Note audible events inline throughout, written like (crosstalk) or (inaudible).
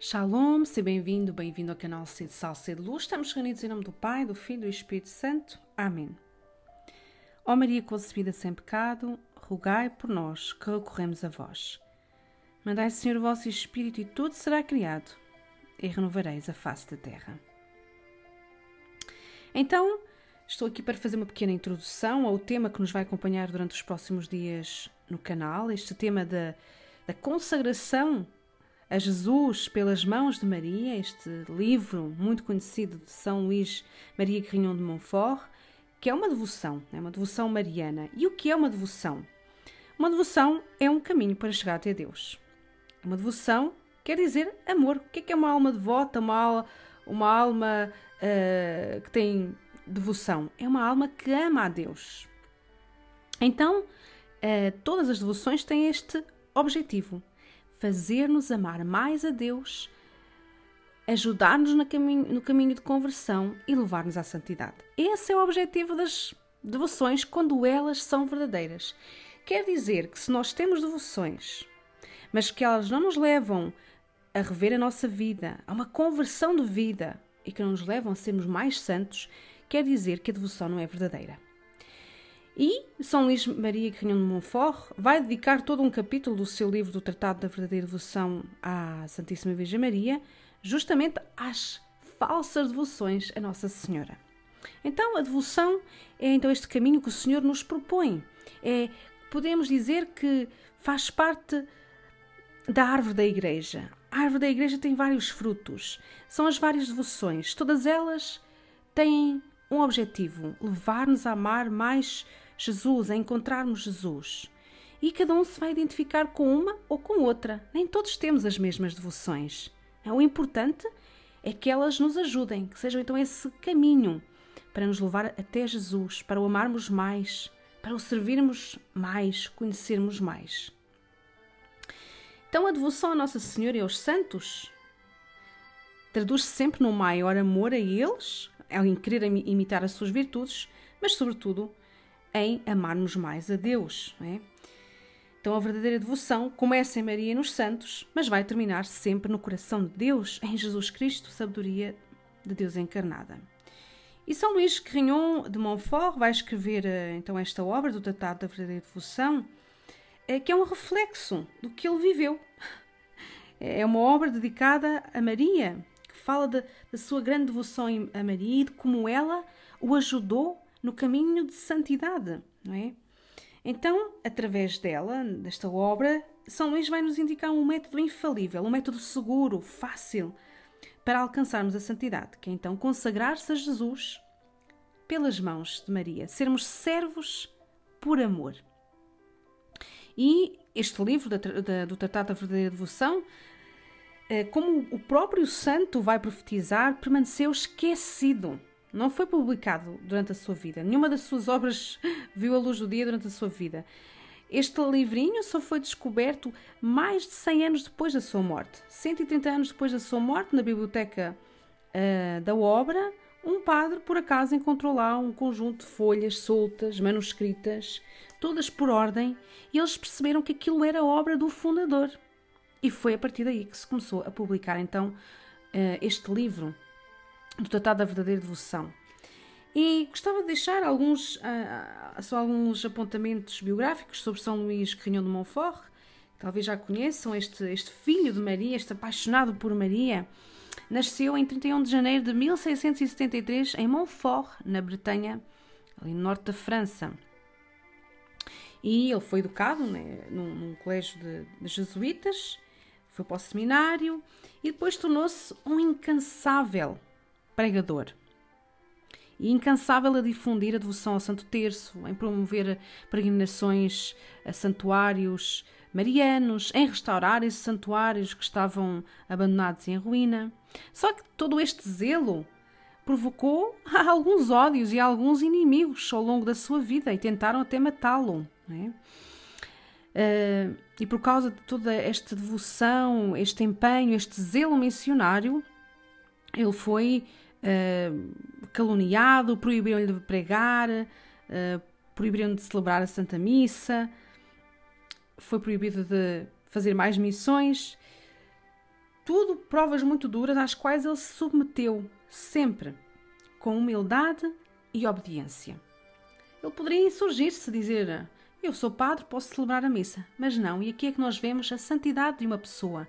Shalom, seja bem-vindo, bem-vindo ao canal Sede Sal, Sede Luz. Estamos reunidos em nome do Pai, do Filho e do Espírito Santo. Amém. Ó Maria concebida sem pecado, rogai por nós que recorremos a vós. Mandai, Senhor, o vosso Espírito e tudo será criado e renovareis a face da terra. Então, estou aqui para fazer uma pequena introdução ao tema que nos vai acompanhar durante os próximos dias no canal, este tema da, da consagração a Jesus pelas mãos de Maria, este livro muito conhecido de São Luís Maria Grignon de Montfort, que é uma devoção, é uma devoção mariana. E o que é uma devoção? Uma devoção é um caminho para chegar até Deus. Uma devoção quer dizer amor. O que é, que é uma alma devota, uma, alma, uma alma uh, que tem devoção? É uma alma que ama a Deus. Então, uh, todas as devoções têm este objetivo: fazer-nos amar mais a Deus, ajudar-nos no caminho, de conversão e levar-nos à santidade. Esse é o objetivo das devoções quando elas são verdadeiras. Quer dizer que se nós temos devoções, mas que elas não nos levam a rever a nossa vida, a uma conversão de vida e que não nos levam a sermos mais santos, quer dizer que a devoção não é verdadeira. E São Luís Maria Grignon de Montfort vai dedicar todo um capítulo do seu livro do Tratado da Verdadeira Devoção à Santíssima Virgem Maria, justamente às falsas devoções a Nossa Senhora. Então, a devoção é então este caminho que o Senhor nos propõe. É, podemos dizer que faz parte da árvore da igreja. A árvore da igreja tem vários frutos. São as várias devoções. Todas elas têm um objetivo: levar-nos a amar mais Jesus, a encontrarmos Jesus. E cada um se vai identificar com uma ou com outra. Nem todos temos as mesmas devoções. É, o importante é que elas nos ajudem, que sejam então esse caminho para nos levar até Jesus, para o amarmos mais, para o servirmos mais, conhecermos mais. Então, a devoção a Nossa Senhora e aos santos traduz-se sempre num maior amor a eles, em querer imitar as suas virtudes, mas, sobretudo, em amarmos mais a Deus. É? Então, a verdadeira devoção começa em Maria e nos santos, mas vai terminar sempre no coração de Deus, em Jesus Cristo, sabedoria de Deus encarnada. E São Luís Grignon de Montfort vai escrever eh, então esta obra do Tratado da Verdadeira Devoção, eh, que é um reflexo do que ele viveu. É uma obra dedicada a Maria, que fala da sua grande devoção a Maria e de como ela o ajudou no caminho de santidade, não é? Então, através dela, desta obra, São Luís vai nos indicar um método infalível, um método seguro, fácil, para alcançarmos a santidade, que é então consagrar-se a Jesus pelas mãos de Maria, sermos servos por amor. E este livro do Tratado da Verdadeira Devoção, eh, como o próprio santo vai profetizar, permaneceu esquecido não foi publicado durante a sua vida. Nenhuma das suas obras (laughs) viu a luz do dia durante a sua vida. Este livrinho só foi descoberto mais de 100 anos depois da sua morte. 130 anos depois da sua morte, na biblioteca uh, da obra, um padre por acaso encontrou lá um conjunto de folhas soltas, manuscritas, todas por ordem, e eles perceberam que aquilo era obra do fundador. E foi a partir daí que se começou a publicar então uh, este livro do Tratado da Verdadeira Devoção. E gostava de deixar alguns, uh, só alguns apontamentos biográficos sobre São Luís Carrinhão de Montfort, talvez já conheçam este, este filho de Maria, este apaixonado por Maria. Nasceu em 31 de janeiro de 1673 em Montfort, na Bretanha, ali no norte da França. E ele foi educado né, num, num colégio de, de jesuítas, foi para o seminário e depois tornou-se um incansável pregador. E incansável a difundir a devoção ao Santo Terço, em promover peregrinações a santuários marianos, em restaurar esses santuários que estavam abandonados e em ruína. Só que todo este zelo provocou (laughs) alguns ódios e alguns inimigos ao longo da sua vida e tentaram até matá-lo. Uh, e por causa de toda esta devoção, este empenho, este zelo missionário, ele foi uh, caluniado, proibiram-lhe de pregar, uh, proibiram de celebrar a Santa Missa, foi proibido de fazer mais missões. tudo provas muito duras às quais ele se submeteu, sempre, com humildade e obediência. Ele poderia insurgir-se, dizer: Eu sou padre, posso celebrar a missa. Mas não, e aqui é que nós vemos a santidade de uma pessoa,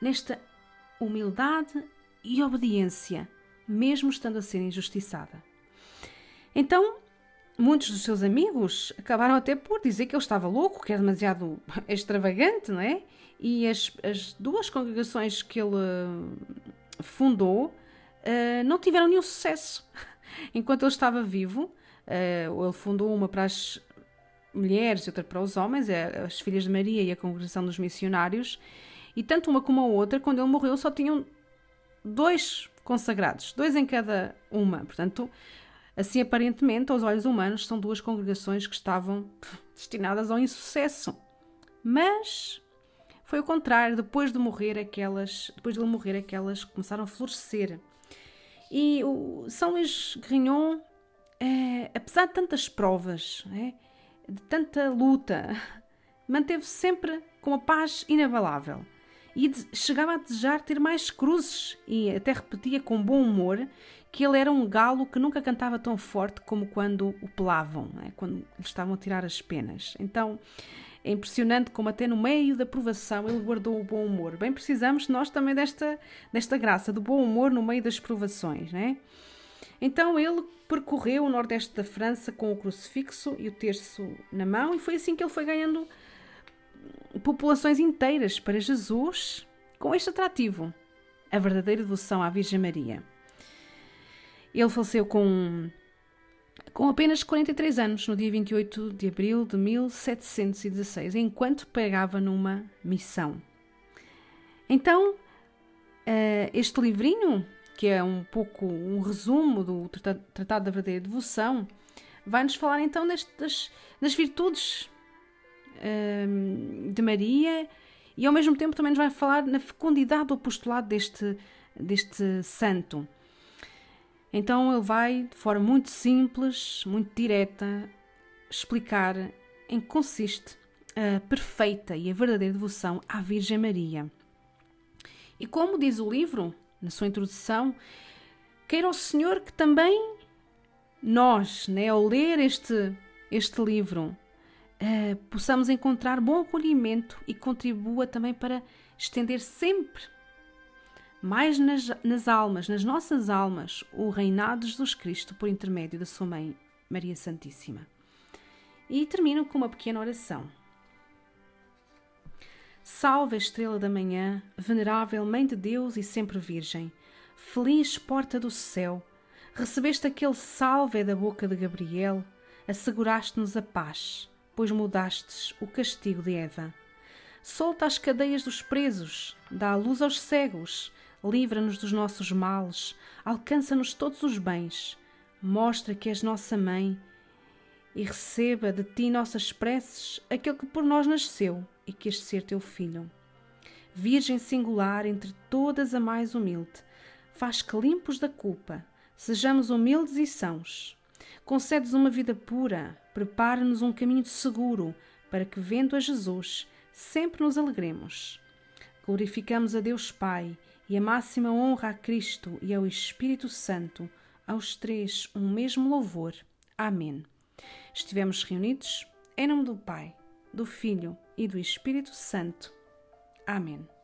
nesta humildade e obediência, mesmo estando a ser injustiçada. Então, muitos dos seus amigos acabaram até por dizer que ele estava louco, que era demasiado (laughs) extravagante, não é? E as, as duas congregações que ele eh, fundou uh, não tiveram nenhum sucesso. (laughs) Enquanto ele estava vivo, uh, ele fundou uma para as mulheres e outra para os homens, as Filhas de Maria e a Congregação dos Missionários, e tanto uma como a outra, quando ele morreu, só tinham dois consagrados, dois em cada uma. Portanto, assim aparentemente, aos olhos humanos, são duas congregações que estavam destinadas ao insucesso. Mas foi o contrário, depois de morrer aquelas, depois de ele morrer aquelas começaram a florescer. E o São Luís Grignon, é, apesar de tantas provas, é, de tanta luta, (laughs) manteve-se sempre com a paz inabalável e chegava a desejar ter mais cruzes e até repetia com bom humor que ele era um galo que nunca cantava tão forte como quando o pelavam, é? quando lhe estavam a tirar as penas. Então, é impressionante como até no meio da provação ele guardou o bom humor. Bem, precisamos nós também desta, desta graça, do bom humor no meio das provações, né? Então ele percorreu o nordeste da França com o crucifixo e o terço na mão e foi assim que ele foi ganhando populações inteiras para Jesus com este atrativo, a verdadeira devoção à Virgem Maria. Ele faleceu com com apenas 43 anos, no dia 28 de abril de 1716, enquanto pregava numa missão. Então, eh, este livrinho, que é um pouco um resumo do Tratado da Verdadeira Devoção, vai-nos falar então das, das virtudes ehm, de Maria e ao mesmo tempo também nos vai falar na fecundidade do apostolado deste, deste santo. Então ele vai, de forma muito simples, muito direta, explicar em que consiste a perfeita e a verdadeira devoção à Virgem Maria. E como diz o livro, na sua introdução, queira o Senhor que também nós, né, ao ler este, este livro, uh, possamos encontrar bom acolhimento e contribua também para estender sempre mais nas, nas almas, nas nossas almas, o reinado de Jesus Cristo por intermédio da sua mãe, Maria Santíssima. E termino com uma pequena oração. Salve estrela da manhã, venerável Mãe de Deus e sempre Virgem, feliz porta do céu, recebeste aquele salve da boca de Gabriel, asseguraste-nos a paz, pois mudastes o castigo de Eva. Solta as cadeias dos presos, dá a luz aos cegos, livra-nos dos nossos males, alcança-nos todos os bens, mostra que és nossa mãe e receba de ti nossas preces aquele que por nós nasceu e quis ser teu filho. Virgem singular entre todas a mais humilde, faz que limpos da culpa, sejamos humildes e sãos. Concedes uma vida pura, prepara-nos um caminho seguro, para que, vendo a Jesus, sempre nos alegremos. Glorificamos a Deus Pai e a máxima honra a Cristo e ao Espírito Santo, aos três um mesmo louvor. Amém. Estivemos reunidos em nome do Pai, do Filho e do Espírito Santo. Amém.